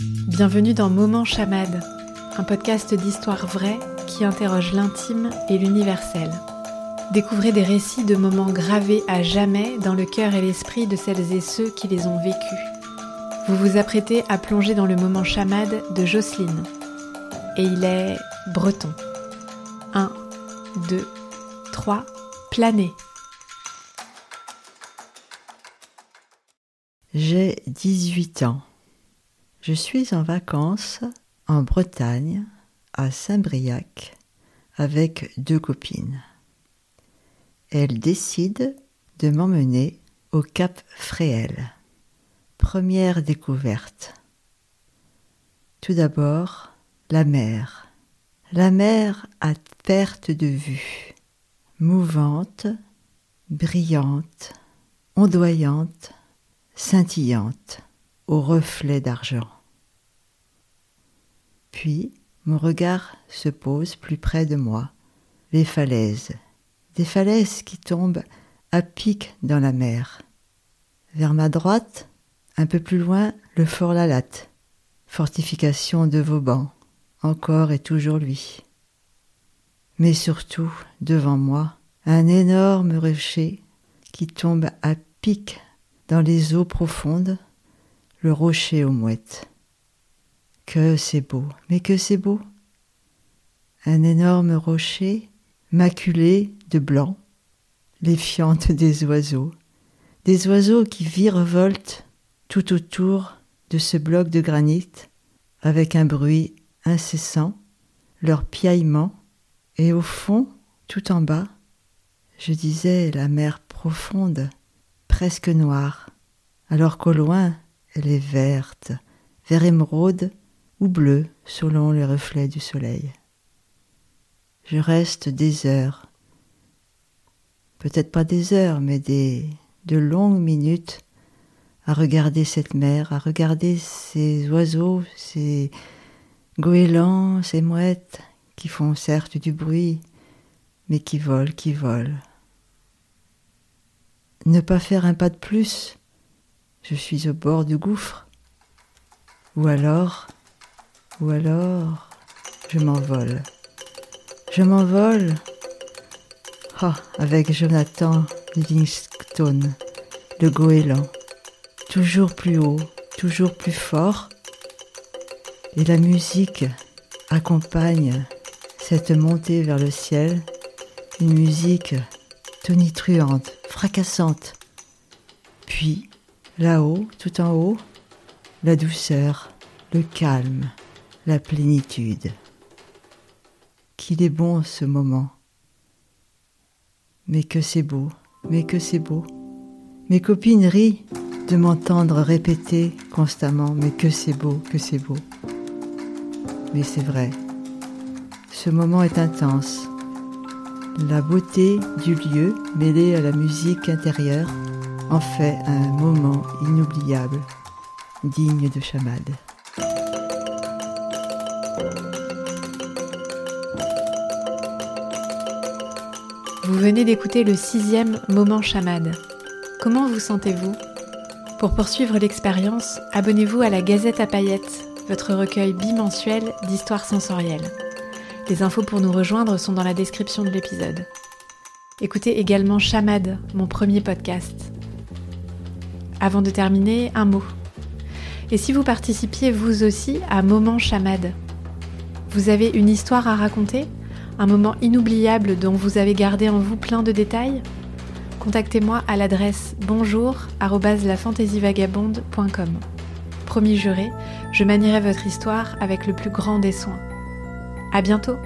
Bienvenue dans Moment Chamade, un podcast d'histoire vraie qui interroge l'intime et l'universel. Découvrez des récits de moments gravés à jamais dans le cœur et l'esprit de celles et ceux qui les ont vécus. Vous vous apprêtez à plonger dans le moment chamade de Jocelyne. Et il est breton. 1, 2, 3, planer. J'ai 18 ans. Je suis en vacances en Bretagne, à Saint-Briac, avec deux copines. Elles décident de m'emmener au Cap Fréhel. Première découverte. Tout d'abord, la mer. La mer à perte de vue, mouvante, brillante, ondoyante, scintillante, au reflet d'argent. Puis mon regard se pose plus près de moi, les falaises, des falaises qui tombent à pic dans la mer. Vers ma droite, un peu plus loin, le fort Lalatte, fortification de Vauban, encore et toujours lui. Mais surtout, devant moi, un énorme rocher qui tombe à pic dans les eaux profondes, le rocher aux mouettes. Que c'est beau, mais que c'est beau. Un énorme rocher maculé de blanc, les fientes des oiseaux, des oiseaux qui virevoltent tout autour de ce bloc de granit avec un bruit incessant, leur piaillement, et au fond, tout en bas, je disais la mer profonde, presque noire, alors qu'au loin elle est verte, vert émeraude ou bleue selon les reflets du soleil. Je reste des heures, peut-être pas des heures, mais des de longues minutes à regarder cette mer, à regarder ces oiseaux, ces goélands, ces mouettes qui font certes du bruit, mais qui volent, qui volent. Ne pas faire un pas de plus, je suis au bord du gouffre. Ou alors, ou alors, je m'envole. Je m'envole. Avec Jonathan Livingstone, le goéland toujours plus haut, toujours plus fort. Et la musique accompagne cette montée vers le ciel, une musique tonitruante, fracassante. Puis, là-haut, tout en haut, la douceur, le calme, la plénitude. Qu'il est bon ce moment. Mais que c'est beau, mais que c'est beau. Mes copines rient de m'entendre répéter constamment mais que c'est beau, que c'est beau. Mais c'est vrai, ce moment est intense. La beauté du lieu mêlée à la musique intérieure en fait un moment inoubliable, digne de chamade. Vous venez d'écouter le sixième moment chamade. Comment vous sentez-vous? Pour poursuivre l'expérience, abonnez-vous à la Gazette à paillettes, votre recueil bimensuel d'histoires sensorielles. Les infos pour nous rejoindre sont dans la description de l'épisode. Écoutez également Chamade, mon premier podcast. Avant de terminer, un mot. Et si vous participiez vous aussi à Moment Chamade? Vous avez une histoire à raconter Un moment inoubliable dont vous avez gardé en vous plein de détails contactez-moi à l'adresse bonjour Promis juré, je manierai votre histoire avec le plus grand des soins. À bientôt!